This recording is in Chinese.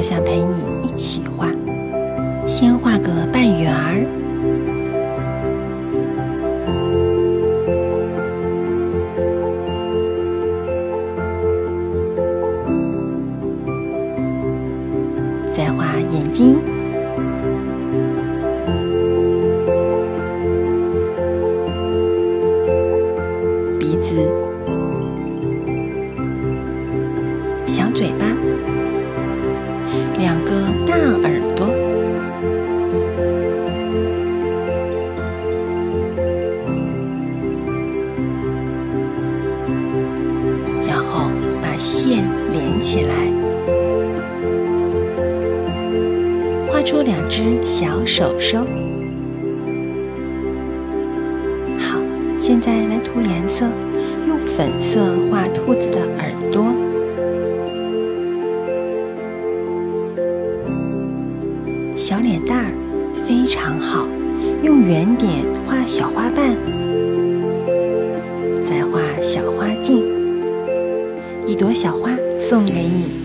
我想陪你一起画。先画个半圆儿，再画眼睛。鼻子、小嘴巴、大耳朵，然后把线连起来，画出两只小手手。好，现在来涂颜色，用粉色画兔子的耳朵。小脸蛋儿非常好，用圆点画小花瓣，再画小花茎，一朵小花送给你。